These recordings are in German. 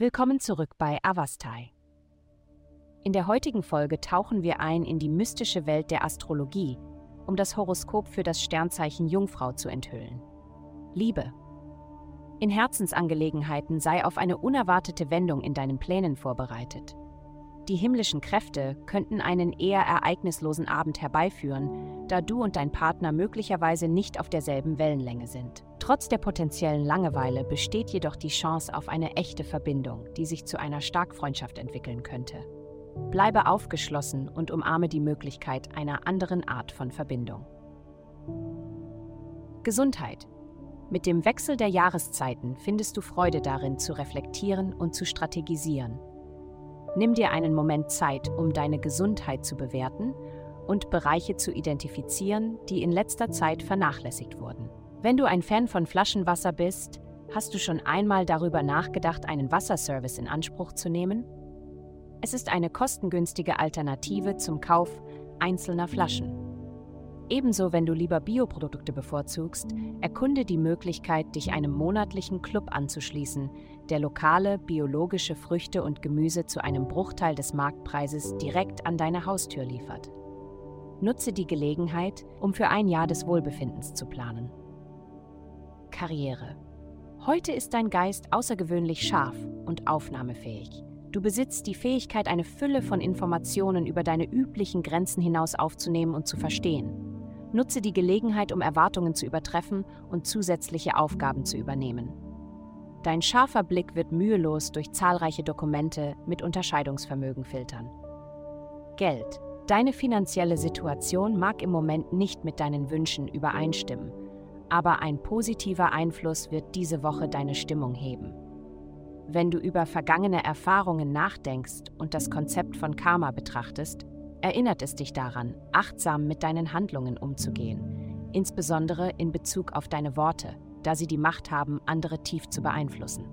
Willkommen zurück bei Avastai. In der heutigen Folge tauchen wir ein in die mystische Welt der Astrologie, um das Horoskop für das Sternzeichen Jungfrau zu enthüllen. Liebe. In Herzensangelegenheiten sei auf eine unerwartete Wendung in deinen Plänen vorbereitet. Die himmlischen Kräfte könnten einen eher ereignislosen Abend herbeiführen, da du und dein Partner möglicherweise nicht auf derselben Wellenlänge sind. Trotz der potenziellen Langeweile besteht jedoch die Chance auf eine echte Verbindung, die sich zu einer Starkfreundschaft entwickeln könnte. Bleibe aufgeschlossen und umarme die Möglichkeit einer anderen Art von Verbindung. Gesundheit. Mit dem Wechsel der Jahreszeiten findest du Freude darin, zu reflektieren und zu strategisieren. Nimm dir einen Moment Zeit, um deine Gesundheit zu bewerten und Bereiche zu identifizieren, die in letzter Zeit vernachlässigt wurden. Wenn du ein Fan von Flaschenwasser bist, hast du schon einmal darüber nachgedacht, einen Wasserservice in Anspruch zu nehmen? Es ist eine kostengünstige Alternative zum Kauf einzelner Flaschen. Ebenso, wenn du lieber Bioprodukte bevorzugst, erkunde die Möglichkeit, dich einem monatlichen Club anzuschließen, der lokale, biologische Früchte und Gemüse zu einem Bruchteil des Marktpreises direkt an deine Haustür liefert. Nutze die Gelegenheit, um für ein Jahr des Wohlbefindens zu planen. Karriere. Heute ist dein Geist außergewöhnlich scharf und aufnahmefähig. Du besitzt die Fähigkeit, eine Fülle von Informationen über deine üblichen Grenzen hinaus aufzunehmen und zu verstehen. Nutze die Gelegenheit, um Erwartungen zu übertreffen und zusätzliche Aufgaben zu übernehmen. Dein scharfer Blick wird mühelos durch zahlreiche Dokumente mit Unterscheidungsvermögen filtern. Geld. Deine finanzielle Situation mag im Moment nicht mit deinen Wünschen übereinstimmen, aber ein positiver Einfluss wird diese Woche deine Stimmung heben. Wenn du über vergangene Erfahrungen nachdenkst und das Konzept von Karma betrachtest, erinnert es dich daran, achtsam mit deinen Handlungen umzugehen, insbesondere in Bezug auf deine Worte, da sie die Macht haben, andere tief zu beeinflussen.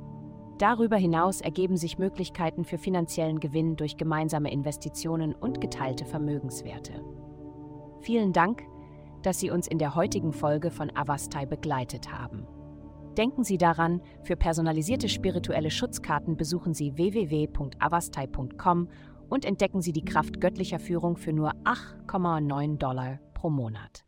Darüber hinaus ergeben sich Möglichkeiten für finanziellen Gewinn durch gemeinsame Investitionen und geteilte Vermögenswerte. Vielen Dank, dass Sie uns in der heutigen Folge von Avastai begleitet haben. Denken Sie daran, für personalisierte spirituelle Schutzkarten besuchen Sie www.avastai.com und entdecken Sie die Kraft göttlicher Führung für nur 8,9 Dollar pro Monat.